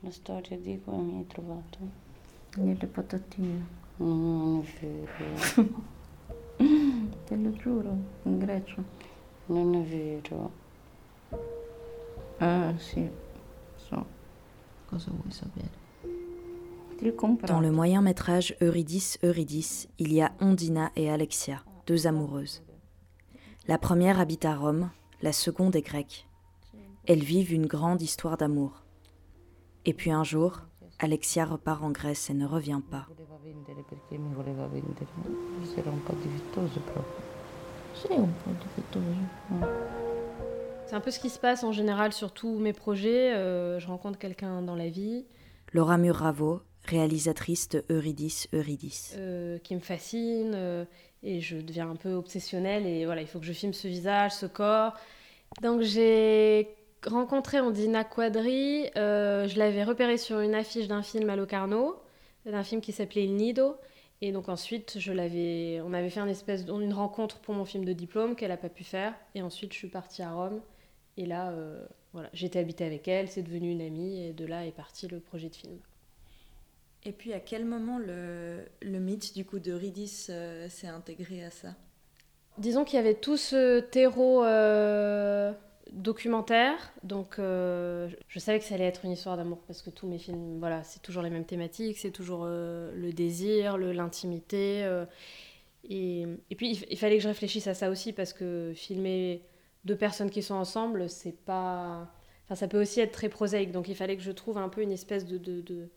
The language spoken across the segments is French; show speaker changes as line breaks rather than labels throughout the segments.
La storia di come mi hai trovato?
Nelle patatine.
No, non è vero.
Te lo giuro, in Grecia.
Non è vero.
Ah, sì. So. Cosa vuoi sapere?
Dans le moyen métrage Eurydice, Eurydice, il y a Ondina et Alexia, deux amoureuses. La première habite à Rome, la seconde est grecque. Elles vivent une grande histoire d'amour. Et puis un jour, Alexia repart en Grèce et ne revient pas.
C'est un peu ce qui se passe en général sur tous mes projets. Euh, je rencontre quelqu'un dans la vie.
Laura Muravo, réalisatrice de Eurydice, Eurydice.
Euh, qui me fascine euh, et je deviens un peu obsessionnelle et voilà, il faut que je filme ce visage, ce corps. Donc j'ai rencontré Ondina Quadri, euh, je l'avais repéré sur une affiche d'un film à Locarno, d'un film qui s'appelait Il Nido. Et donc ensuite, je l'avais, on avait fait une espèce, une rencontre pour mon film de diplôme qu'elle n'a pas pu faire. Et ensuite, je suis partie à Rome. Et là, voilà, j'étais habitée avec elle, c'est devenu une amie. Et de là est parti le projet de film.
Et puis à quel moment le, le mythe du coup de Ridis euh, s'est intégré à ça?
Disons qu'il y avait tout ce terreau euh, documentaire, donc euh, je savais que ça allait être une histoire d'amour parce que tous mes films, voilà, c'est toujours les mêmes thématiques, c'est toujours le désir, l'intimité. Et, et, puis il, fallait que je réfléchisse à ça aussi parce que filmer deux personnes qui sont ensemble, c'est pas. Enfin, ça peut aussi être très prosaïque, donc il fallait que je trouve un peu une espèce de, de, de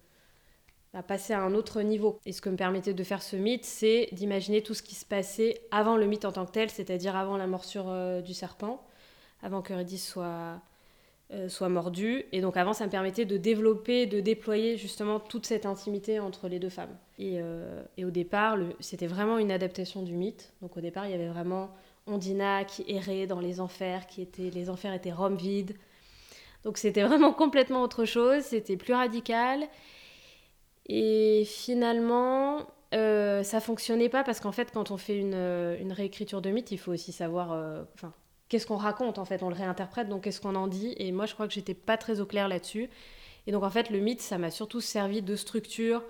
à passer à un autre niveau. Et ce que me permettait de faire ce mythe, c'est d'imaginer tout ce qui se passait avant le mythe en tant que tel, c'est-à-dire avant la morsure euh, du serpent, avant que soit, euh, soit mordu. Et donc avant, ça me permettait de développer, de déployer justement toute cette intimité entre les deux femmes. Et, euh, au départ, c'était vraiment une adaptation du mythe. Donc au départ, il y avait vraiment Ondina qui errait dans les enfers, qui était, les enfers étaient Rome vide. Donc c'était vraiment complètement autre chose, c'était plus radical. Et finalement, euh, ça fonctionnait pas parce qu'en fait, quand on fait une, euh, réécriture de mythe, il faut aussi savoir, euh, enfin, qu'est-ce qu'on raconte en fait, on le réinterprète, donc qu'est-ce qu'on en dit. Et moi, je crois que j'étais pas très au clair là-dessus. Et donc en fait, le mythe, ça m'a surtout servi de structure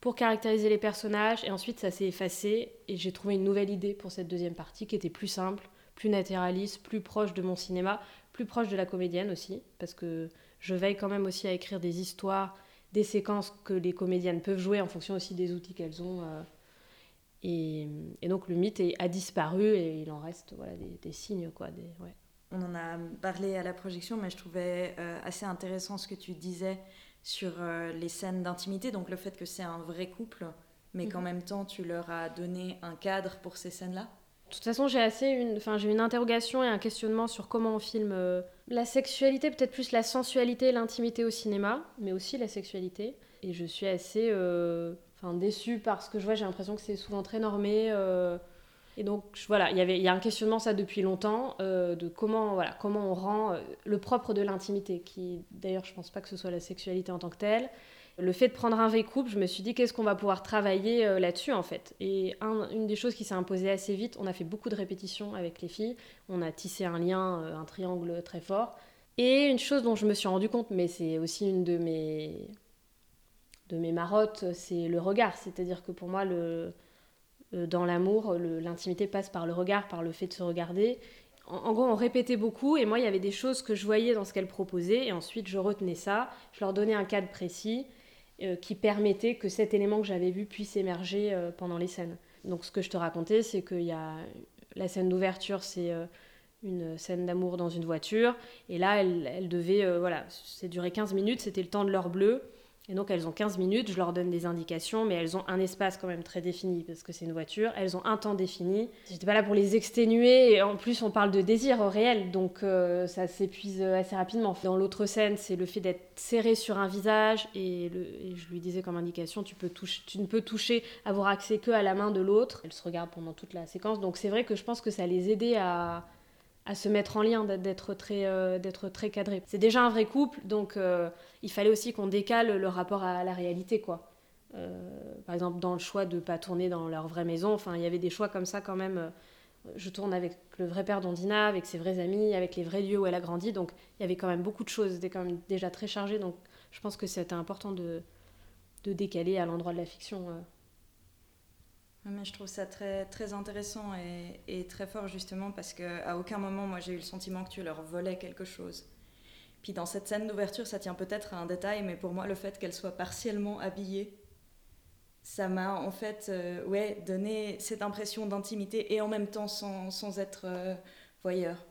pour caractériser les personnages. Et ensuite, ça s'est effacé et j'ai trouvé une nouvelle idée pour cette deuxième partie qui était plus simple, plus naturaliste, plus proche de mon cinéma, plus proche de la comédienne aussi, parce que je veille quand même aussi à écrire des histoires des séquences que les comédiennes peuvent jouer en fonction aussi des outils qu'elles ont. Euh, et, donc le mythe a disparu et il en reste voilà, des, signes. Quoi, des, ouais.
On en a parlé à la projection, mais je trouvais euh, assez intéressant ce que tu disais sur euh, les scènes d'intimité, donc le fait que c'est un vrai couple, mais qu'en mhm. même temps tu leur as donné un cadre pour ces scènes-là.
De toute façon, j'ai assez une, enfin, j'ai une interrogation et un questionnement sur comment on filme euh, la sexualité, peut-être plus la sensualité, l'intimité au cinéma, mais aussi la sexualité. Et je suis assez, enfin, déçue parce que je vois, j'ai l'impression que c'est souvent très normé. Euh, et donc voilà, il y avait, il y a un questionnement ça depuis longtemps de comment, voilà, comment on rend le propre de l'intimité, qui d'ailleurs, je pense pas que ce soit la sexualité en tant que telle le fait de prendre un vrai couple, je me suis dit qu'est-ce qu'on va pouvoir travailler euh, là-dessus en fait? Et une des choses qui s'est imposée assez vite, on a fait beaucoup de répétitions avec les filles, on a tissé un lien, euh, un triangle très fort. Et une chose dont je me suis rendu compte, mais c'est aussi une de mes, de mes marottes, c'est le regard. C'est-à-dire que pour moi, le, euh, dans l'amour, l'intimité passe par le regard, par le fait de se regarder. En, gros, on répétait beaucoup et moi, il y avait des choses que je voyais dans ce qu'elle proposait et ensuite je retenais ça, je leur donnais un cadre précis euh, qui permettait que cet élément que j'avais vu puisse émerger euh, pendant les scènes. Donc ce que je te racontais, c'est qu'il y a la scène d'ouverture, c'est une scène d'amour dans une voiture, et là, elle, elle devait, voilà, c'est duré 15 minutes, c'était le temps de l'heure bleue, et donc elles ont 15 minutes, je leur donne des indications, mais elles ont un espace quand même très défini parce que c'est une voiture. Elles ont un temps défini. J'étais pas là pour les exténuer et en plus on parle de désir réel, donc euh, ça s'épuise assez rapidement. Dans l'autre scène, c'est le fait d'être serré sur un visage et, je lui disais comme indication, tu, peux toucher, tu ne peux toucher, avoir accès que à la main de l'autre. Elles se regardent pendant toute la séquence, donc c'est vrai que je pense que ça les aidait à à se mettre en lien, d'être très, euh, très cadré. C'est déjà un vrai couple, donc euh, il fallait aussi qu'on décale le rapport à la réalité, quoi. Euh, par exemple, dans le choix de ne pas tourner dans leur vraie maison, enfin, il y avait des choix comme ça quand même. je tourne avec le vrai père d'Ondina, avec ses vrais amis, avec les vrais lieux où elle a grandi. Donc il y avait quand même beaucoup de choses. C'était quand même déjà très chargé. Donc je pense que c'était important de, de décaler à l'endroit de la fiction.
Mais je trouve ça très, très intéressant et, et très fort justement parce qu'à aucun moment moi j'ai eu le sentiment que tu leur volais quelque chose. Puis dans cette scène d'ouverture, ça tient peut-être à un détail, mais pour moi le fait qu'elle soit partiellement habillée ça m'a en fait euh, ouais, donné cette impression d'intimité et en même temps sans, sans être euh, voyeur.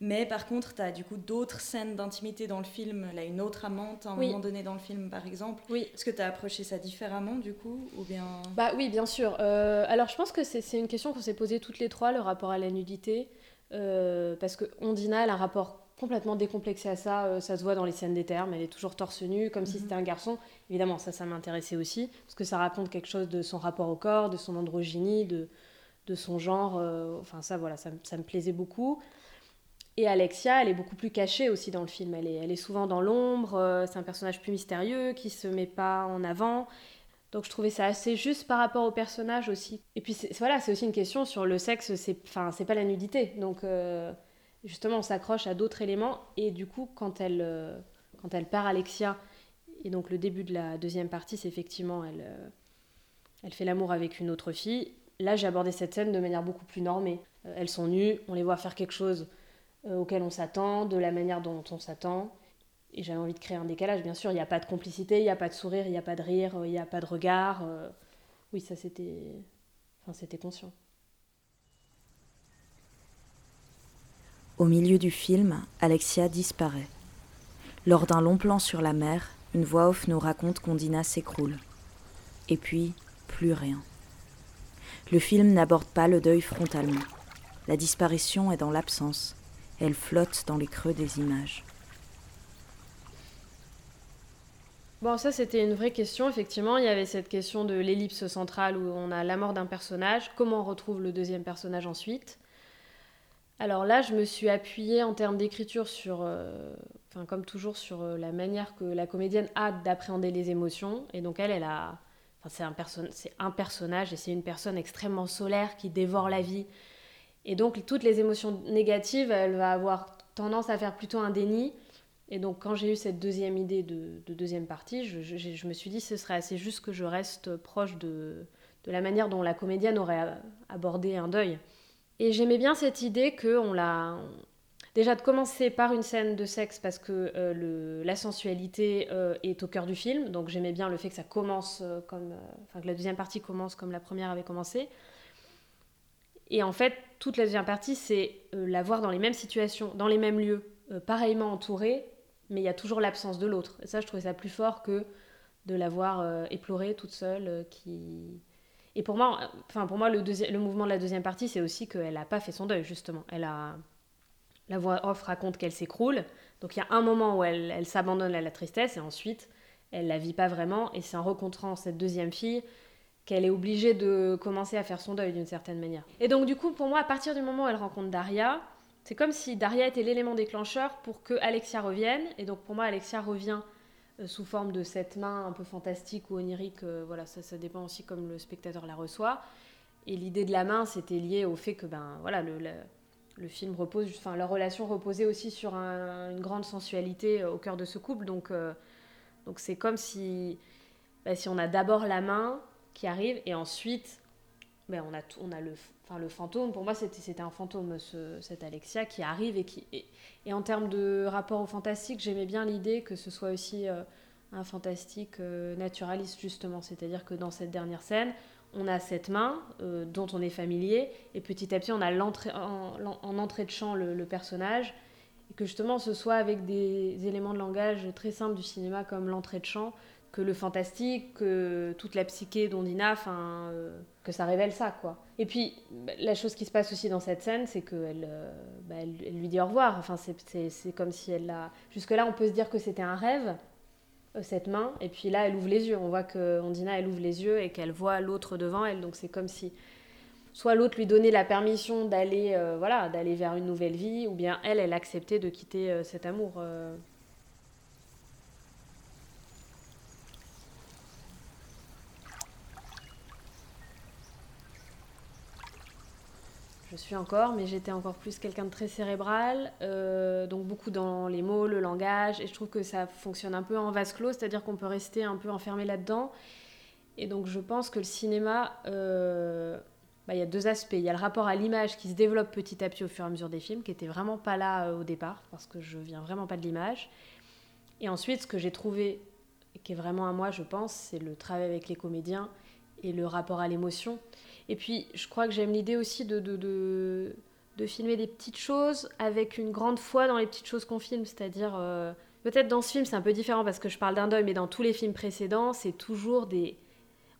Mais par contre, tu as du coup d'autres scènes d'intimité dans le film. Là, une autre amante à un moment donné dans le film, par exemple.
Oui.
Est-ce que tu as approché ça différemment, du coup ou bien...
Bah oui, bien sûr. Euh, alors, je pense que c'est une question qu'on s'est posée toutes les trois, le rapport à la nudité. parce que Ondina, elle a un rapport complètement décomplexé à ça. Euh, ça se voit dans les scènes des termes. Elle est toujours torse nu, comme si mhm. c'était un garçon. Évidemment, ça, ça m'intéressait aussi, parce que ça raconte quelque chose de son rapport au corps, de son androgynie, de, de son genre. Euh, enfin, ça, voilà, ça, ça, me plaisait beaucoup. Et Alexia, elle est beaucoup plus cachée aussi dans le film. Elle est, elle est souvent dans l'ombre. Euh, c'est un personnage plus mystérieux qui se met pas en avant. Donc je trouvais ça assez juste par rapport au personnage aussi. Et puis voilà, c'est aussi une question sur le sexe. C'est, enfin, c'est pas la nudité. Donc justement, on s'accroche à d'autres éléments. Et du coup, quand elle, euh, quand elle part Alexia, et donc le début de la deuxième partie, c'est effectivement, elle, euh, elle fait l'amour avec une autre fille. Là, j'ai abordé cette scène de manière beaucoup plus normée. Euh, elles sont nues, on les voit faire quelque chose auquel on s'attend, de la manière dont on s'attend. Et j'avais envie de créer un décalage. Bien sûr, il n'y a pas de complicité, il n'y a pas de sourire, il n'y a pas de rire, il n'y a pas de regard. oui, ça, c'était... Enfin, c'était conscient.
Au milieu du film, Alexia disparaît. Lors d'un long plan sur la mer, une voix off nous raconte qu'Ondina s'écroule. Et puis, plus rien. Le film n'aborde pas le deuil frontalement. La disparition est dans l'absence. Elle flotte dans les creux des images.
Bon, ça c'était une vraie question, effectivement. Il y avait cette question de l'ellipse centrale où on a la mort d'un personnage. Comment on retrouve le deuxième personnage ensuite? Alors là, je me suis appuyée en termes d'écriture sur, euh, enfin comme toujours, sur euh, la manière que la comédienne a d'appréhender les émotions. Et donc elle, elle a, c'est un, un personnage et c'est une personne extrêmement solaire qui dévore la vie. Et donc toutes les émotions négatives, elle va avoir tendance à faire plutôt un déni. Et donc quand j'ai eu cette deuxième idée de, deuxième partie, je, me suis dit ce serait assez juste que je reste proche de, de la manière dont la comédienne aurait abordé un deuil. Et j'aimais bien cette idée que on l'a. Déjà de commencer par une scène de sexe parce que euh, la sensualité euh, est au cœur du film, donc j'aimais bien le fait que ça commence euh, comme, enfin que la deuxième partie commence comme la première avait commencé. Et en fait, toute la deuxième partie, c'est la voir dans les mêmes situations, dans les mêmes lieux, pareillement entourée, mais il y a toujours l'absence de l'autre. Et ça, je trouvais ça plus fort que de la voir éplorée toute seule, et pour moi, enfin pour moi le, le mouvement de la deuxième partie, c'est aussi qu'elle n'a pas fait son deuil, justement. Elle a... La voix off raconte qu'elle s'écroule. Donc il y a un moment où elle, elle s'abandonne à la tristesse et ensuite, elle la vit pas vraiment. Et c'est en rencontrant cette deuxième fille qu'elle est obligée de commencer à faire son deuil d'une certaine manière. Et donc du coup, pour moi, à partir du moment où elle rencontre Daria, c'est comme si Daria était l'élément déclencheur pour que Alexia revienne. Et donc pour moi, Alexia revient euh, sous forme de cette main un peu fantastique ou onirique. Euh, voilà, ça, dépend aussi comme le spectateur la reçoit. Et l'idée de la main, c'était lié au fait que ben, voilà, le, le, film repose, enfin, leur relation reposait aussi sur une grande sensualité euh, au cœur de ce couple. Donc, donc c'est comme si, ben, si on a d'abord la main qui arrive et ensuite ben, on, a on a le, enfin, le fantôme. Pour moi, c'était un fantôme, ce, cette Alexia, qui arrive et qui. Et, en termes de rapport au fantastique, j'aimais bien l'idée que ce soit aussi euh, un fantastique euh, naturaliste, justement. C'est-à-dire que dans cette dernière scène, on a cette main euh, dont on est familier, et petit à petit, on a en, en, entrée de champ le, le, personnage, et que justement, ce soit avec des éléments de langage très simples du cinéma comme l'entrée de champ, que le fantastique, que toute la psyché d'Ondina, enfin, euh, que ça révèle ça, quoi. Et puis, bah, la chose qui se passe aussi dans cette scène, c'est qu'elle euh, bah, elle, lui dit au revoir. Enfin, c'est comme si elle. Jusque-là, on peut se dire que c'était un rêve, euh, cette main, et puis là, elle ouvre les yeux. On voit que Ondina, elle ouvre les yeux et qu'elle voit l'autre devant elle, donc c'est comme si soit l'autre lui donnait la permission d'aller voilà d'aller vers une nouvelle vie ou bien elle elle acceptait de quitter cet amour je suis encore, mais j'étais encore plus quelqu'un de très cérébral, euh, donc beaucoup dans les mots, le langage, et je trouve que ça fonctionne un peu en vase clos, c'est-à-dire qu'on peut rester un peu enfermé là-dedans. Et donc je pense que le cinéma, euh, bah, il y a deux aspects. Il y a le rapport à l'image qui se développe petit à petit au fur et à mesure des films, qui n'était vraiment pas là euh, au départ, parce que je viens vraiment pas de l'image. Et ensuite, ce que j'ai trouvé, qui est vraiment à moi, je pense, c'est le travail avec les comédiens et le rapport à l'émotion. Et puis, je crois que j'aime l'idée aussi de, de, de, filmer des petites choses avec une grande foi dans les petites choses qu'on filme. C'est-à-dire, euh, peut-être dans ce film, c'est un peu différent parce que je parle d'un deuil, mais dans tous les films précédents, c'est toujours des,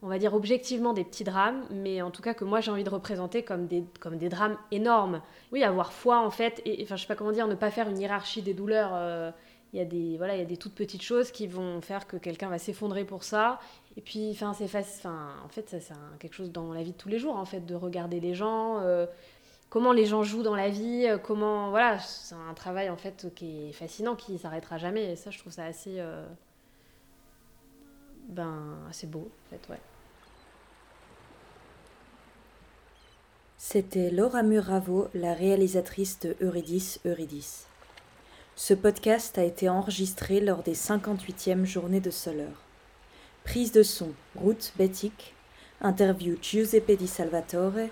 on va dire objectivement des petits drames, mais en tout cas que moi j'ai envie de représenter comme des, comme des drames énormes. Oui, avoir foi en fait, et enfin je sais pas comment dire, ne pas faire une hiérarchie des douleurs. Euh, il y a des voilà, il y a des toutes petites choses qui vont faire que quelqu'un va s'effondrer pour ça. Et puis, c'est en fait, c'est quelque chose dans la vie de tous les jours, en fait, de regarder les gens, euh, comment les gens jouent dans la vie, euh, comment, voilà, c'est un travail en fait qui est fascinant, qui s'arrêtera jamais. Et ça, je trouve ça assez, euh, ben, beau, en fait, ouais.
C'était Laura Muravo, la réalisatrice de Eurydice Eurydice. Ce podcast a été enregistré lors des 58e journées de Soler. Prise de son Ruth Bettic, interview Giuseppe Di Salvatore,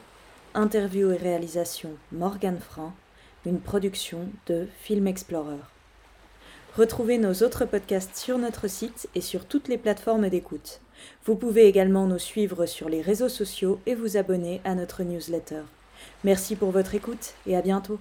interview et réalisation Morgan Franc, une production de Film Explorer. Retrouvez nos autres podcasts sur notre site et sur toutes les plateformes d'écoute. Vous pouvez également nous suivre sur les réseaux sociaux et vous abonner à notre newsletter. Merci pour votre écoute et à bientôt.